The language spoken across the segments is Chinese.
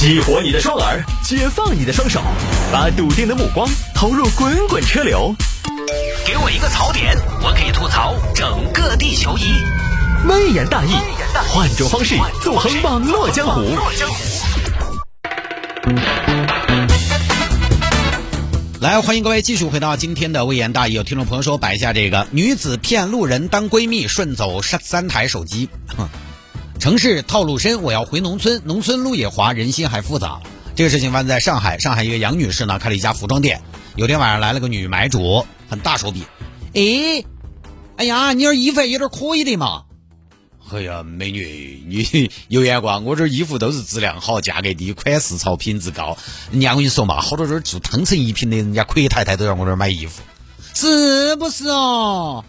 激活你的双耳，解放你的双手，把笃定的目光投入滚滚车流。给我一个槽点，我可以吐槽整个地球仪。微言大义，换种方式纵横网络江湖。来，欢迎各位继续回到今天的微言大义。有听众朋友说摆一下这个女子骗路人当闺蜜，顺走三三台手机。哼，城市套路深，我要回农村，农村路也滑，人心还复杂。这个事情发生在上海，上海一个杨女士呢开了一家服装店，有天晚上来了个女买主，很大手笔。哎，哎呀，你这衣服有点可以的嘛。哎呀，美女，你有眼光，我这衣服都是质量好、价格低、款式潮、品质高。人家我跟你说嘛，好多这儿做汤臣一品的，人家阔太太都在我这儿买衣服，是不是哦？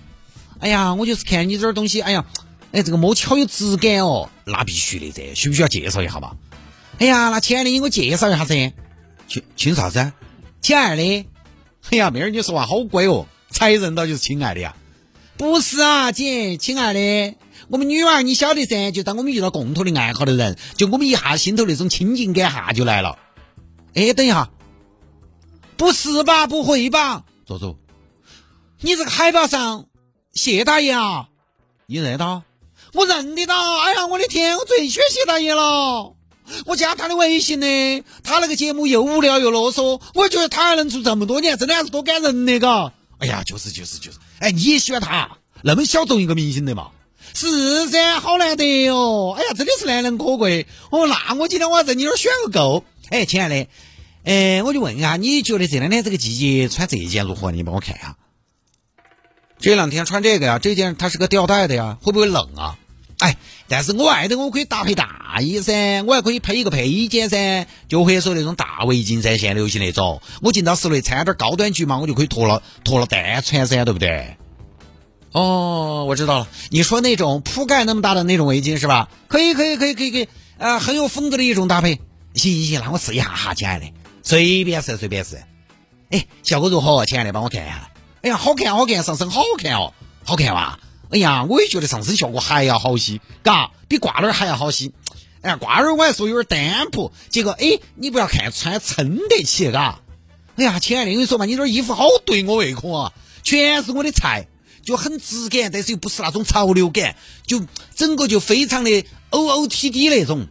哎呀，我就是看你这儿东西，哎呀，哎，这个摸起好有质感哦，那必须的噻，需不需要介绍一下嘛？哎呀，那亲爱的，你给我介绍一下噻。亲亲啥子？亲爱的。哎呀，妹儿，你说话好乖哦，才认到就是亲爱的呀。不是啊，姐，亲爱的，我们女娃你晓得噻，就当我们遇到共同的爱好的人，就我们一下心头那种亲近感哈就来了。哎，等一下，不是吧？不会吧？坐坐，你这个海报上谢大爷啊，你认得到？我认得到。哎呀，我的天，我最喜欢谢大爷了。我加他的微信呢，他那个节目又无聊又啰嗦，我觉得他还能做这么多年，真的还是多感人的嘎。哎呀，就是就是就是，哎，你也喜欢他，那么小众一个明星的嘛？是噻，好难得哦。哎呀，真的是难能可贵。哦，那我今天我要在你那儿选个够。哎，亲爱的，哎，我就问一下，你觉得这两天这个季节穿这件如何？你帮我看一下。这两天穿这个呀，这件它是个吊带的呀，会不会冷啊？哎，但是我外头我可以搭配大衣噻，我还可以配一个配件噻，就或者说那种大围巾噻，现流行那种。我进到室内穿点高端局嘛，我就可以脱了脱了单穿噻，对不对？哦，我知道了，你说那种铺盖那么大的那种围巾是吧？可以可以可以可以可以，啊，很有风格的一种搭配。行行行，那我试一下哈，亲爱的，随便试随便试。哎，效果如何？亲爱的，帮我看一下。哎呀，好看好看，上身好看哦，好看哇！哎呀，我也觉得上身效果还要好些，嘎，比挂链还要好些。哎呀，挂链我还说有点单薄，结果哎，你不要看穿撑得起，嘎。哎呀，亲爱的，我跟你说嘛，你这衣服好对我胃口啊，全是我的菜，就很质感，但是又不是那种潮流感，就整个就非常的 O O T D 那种。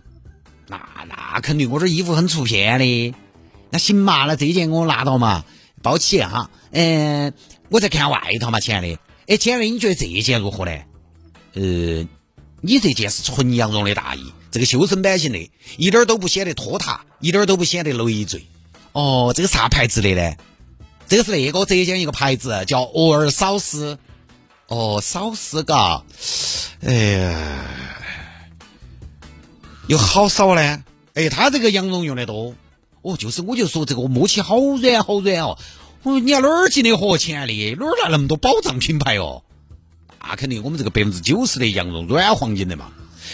那那肯定，我这衣服很出片的。那行嘛，那这件给我拿到嘛，包起哈。嗯，我在看外套嘛，亲爱的。哎，亲爱的，你觉得这件如何呢？呃，你这件是纯羊绒的大衣，这个修身版型的，一点都不显得拖沓，一点都不显得累赘。哦，这个啥牌子的呢？这个是那个浙江一个牌子，叫俄尔少斯。哦，少斯嘎，哎呀，有好少呢？哎，他这个羊绒用的多。哦，就是我就说这个摸起好软好软哦。你要哪儿进的货，亲爱的？哪儿来那么多保障品牌哦？那肯定我们这个百分之九十的羊绒软黄金的嘛。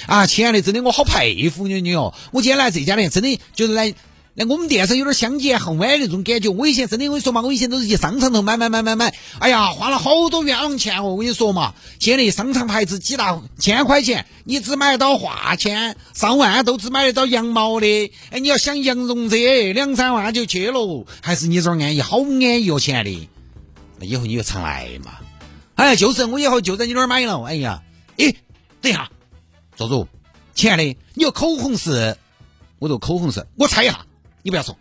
啊，亲爱的，真的我好佩服你你哦。我今天来这家店，真的就是来。那我们店上有点相见恨晚那种感觉。我以前真的我跟你说嘛，我以前都是去商场头买买买买买，哎呀，花了好多冤枉钱哦。我跟你说嘛，现在商场牌子几大千块钱，你只买得到化纤，上万都只买得到羊毛的。哎，你要想羊绒这两三万就去了，还是你这儿安逸，好安逸哦，亲爱的。那以后你就常来嘛。哎，就是我以后就在你那儿买了。哎呀，哎，等一下，坐住，亲爱的，你个口红是？我这口红是？我猜一下。你不要说，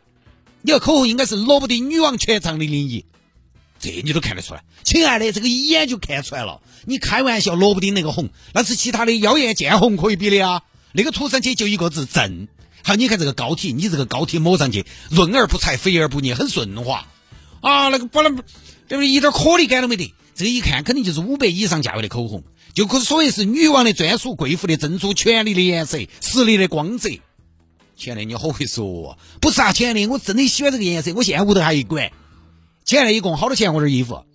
你的口红应该是罗布丁女王全场的唯一，这你都看得出来。亲爱的，这个一眼就看出来了。你开玩笑，罗布丁那个红，那是其他的妖艳贱红可以比的啊。那个涂上去就一个字正。好，你看这个膏体，你这个膏体抹上去，润而不柴，肥而不腻，很顺滑。啊，那个不能，这不一点颗粒感都没得。这一看肯定就是五百以上价位的口红，就可所谓是女王的专属、贵妇的珍珠、权力的颜色、实力的光泽。亲爱的，你好会说哦，不是啊，亲爱的，我真的喜欢这个颜色，我现在屋头还有一管。亲爱的，一共好多钱？我这衣服，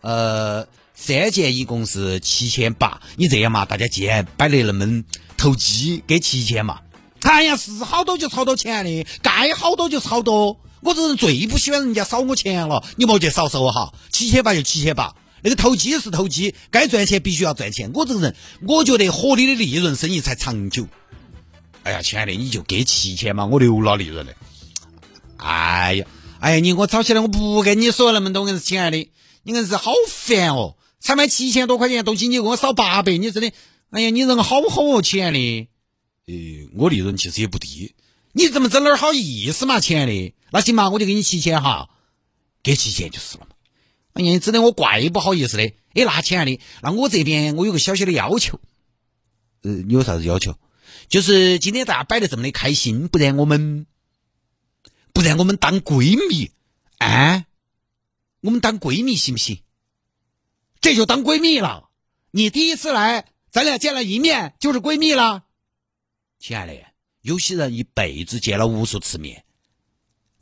呃，三件一共是七千八。你这样嘛，大家既然摆得那么投机，给七千嘛。哎呀，是好多就超多钱的，该好多就超多。我这人最不喜欢人家少我钱了，你莫去少收哈。七千八就七千八，那个投机是投机，该赚钱必须要赚钱。我这个人，我觉得合理的利润生意才长久。哎呀，亲爱的，你就给七千嘛，我留了利润的。哎呀，哎呀，你我吵起来我不跟你说那么多，硬是亲爱的，你硬是好烦哦。才卖七千多块钱东西，你给我少八百，你真的，哎呀，你人好好哦，亲爱的。呃，我利润其实也不低，你怎么整点好意思嘛，亲爱的？那行嘛，我就给你七千哈，给七千就是了嘛。哎呀，真的我怪不好意思的。哎，那亲爱的，那我这边我有个小小的要求。呃，你有啥子要求？就是今天大家摆的这么的开心，不然我们不然我们当闺蜜，啊，我们当闺蜜行不行？这就当闺蜜了。你第一次来，咱俩见了一面就是闺蜜了。亲爱的，有些人一辈子见了无数次面，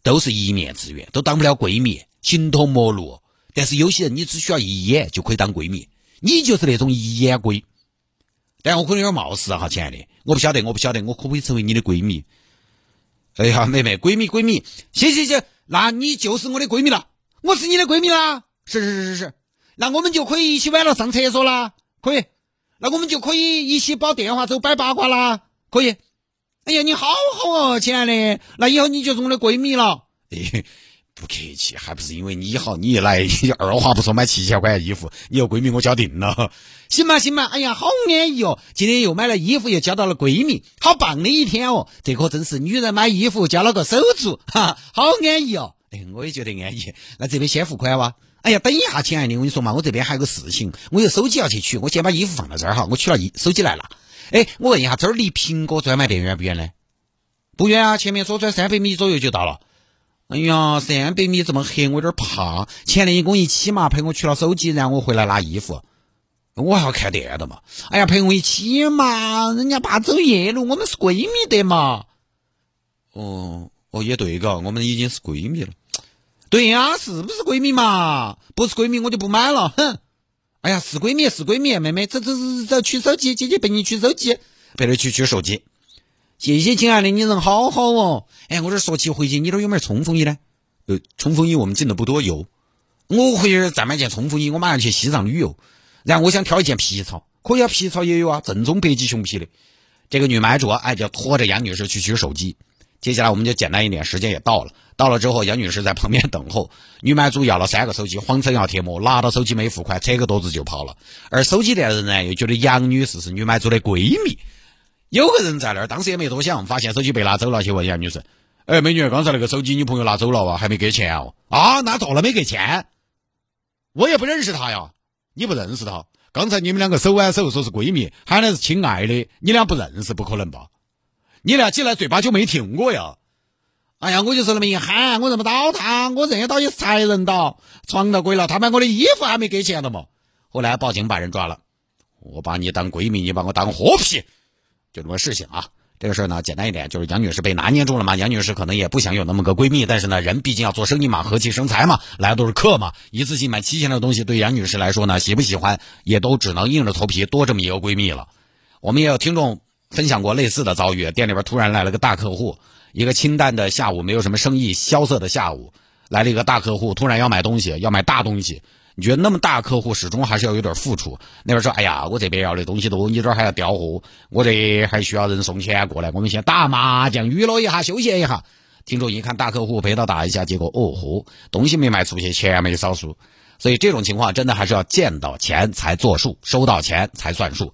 都是一面之缘，都当不了闺蜜，形同陌路。但是有些人，你只需要一眼就可以当闺蜜，你就是那种一眼闺。但我可能有点冒失哈，亲爱的，我不晓得，我不晓得，我可不可以成为你的闺蜜？哎呀，妹妹，闺蜜，闺蜜，行行行，那你就是我的闺蜜了，我是你的闺蜜啦。是是是是是。那我们就可以一起晚上上厕所啦，可以。那我们就可以一起煲电话粥摆八卦啦，可以。哎呀，你好好哦，亲爱的。那以后你就是我的闺蜜了。哎，不客气，还不是因为你好，你一来二话不说买七千块钱衣服，你有闺蜜我交定了。行吧行吧，哎呀，好安逸哦。今天又买了衣服，又交到了闺蜜，好棒的一天哦。这可真是女人买衣服交了个手足，哈，好安逸哦。哎，我也觉得安逸。那这边先付款哇。哎呀，等一下，亲爱的，我跟你说嘛，我这边还有个事情，我有手机要去取，我先把衣服放到这儿哈，我取了衣手机来了。哎，我问一下，这儿离苹果专卖店远不远呢？不远啊，前面左转三百米左右就到了。哎呀，三百米这么黑，我有点怕。前天一共一起嘛，陪我取了手机，然后我回来拿衣服，我还要看店的嘛。哎呀，陪我一起嘛，人家怕走夜路，我们是闺蜜的嘛。哦，哦，也对嘎，我们已经是闺蜜了。对呀，是不是闺蜜嘛？不是闺蜜我就不买了。哼！哎呀，是闺蜜是闺蜜，妹妹，走走走走，取手机，姐姐陪你取手机，陪你去取手机。谢谢亲爱的，你人好好哦。哎，我这说起回去，你这有没有冲锋衣呢？呃，冲锋衣我们进的不多，有。我回去再买件冲锋衣，我马上去西藏旅游。然后我想挑一件皮草，可以啊，皮草也有啊，正宗北极熊皮的。这个女买主哎，就拖着杨女士去取手机。接下来我们就简单一点，时间也到了。到了之后，杨女士在旁边等候。女买主要了三个手机，谎称要贴膜，拿到手机没付款，扯个垛子就跑了。而手机店人呢，又觉得杨女士是女买主的闺蜜。有个人在那儿，当时也没多想，发现手机被拿走了，去问杨女士：“哎，美女，刚才那个手机你朋友拿走了哇？还没给钱哦？”啊，那错了，没给钱。我也不认识他呀，你不认识他？刚才你们两个手挽手说是闺蜜，喊的是亲爱的，你俩不认识，不可能吧？你俩进来嘴巴就没停过呀？哎呀，我就是那么一喊，我认不到他，我认得到也是才认到，床都跪了，他买我的衣服还没给钱的嘛。后来报警把人抓了，我把你当闺蜜，你把我当活皮，就这么事情啊。这个事儿呢，简单一点，就是杨女士被拿捏住了嘛。杨女士可能也不想有那么个闺蜜，但是呢，人毕竟要做生意嘛，和气生财嘛，来的都是客嘛，一次性买七千的东西，对杨女士来说呢，喜不喜欢也都只能硬着头皮多这么一个闺蜜了。我们也有听众分享过类似的遭遇，店里边突然来了个大客户。一个清淡的下午，没有什么生意，萧瑟的下午，来了一个大客户，突然要买东西，要买大东西。你觉得那么大客户始终还是要有点付出？那边说，哎呀，我这边要的东西多，你这儿还要调货，我这还需要人送钱过来。我们先打麻将，娱乐一下，休闲一下。听众一看大客户陪到打一下，结果哦豁，东西没卖出去，钱没少数。所以这种情况真的还是要见到钱才作数，收到钱才算数。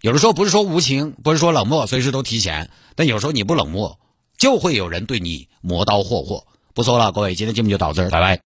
有的时候不是说无情，不是说冷漠，随时都提钱，但有时候你不冷漠。就会有人对你磨刀霍霍。不说了，各位，今天节目就到这儿，拜拜。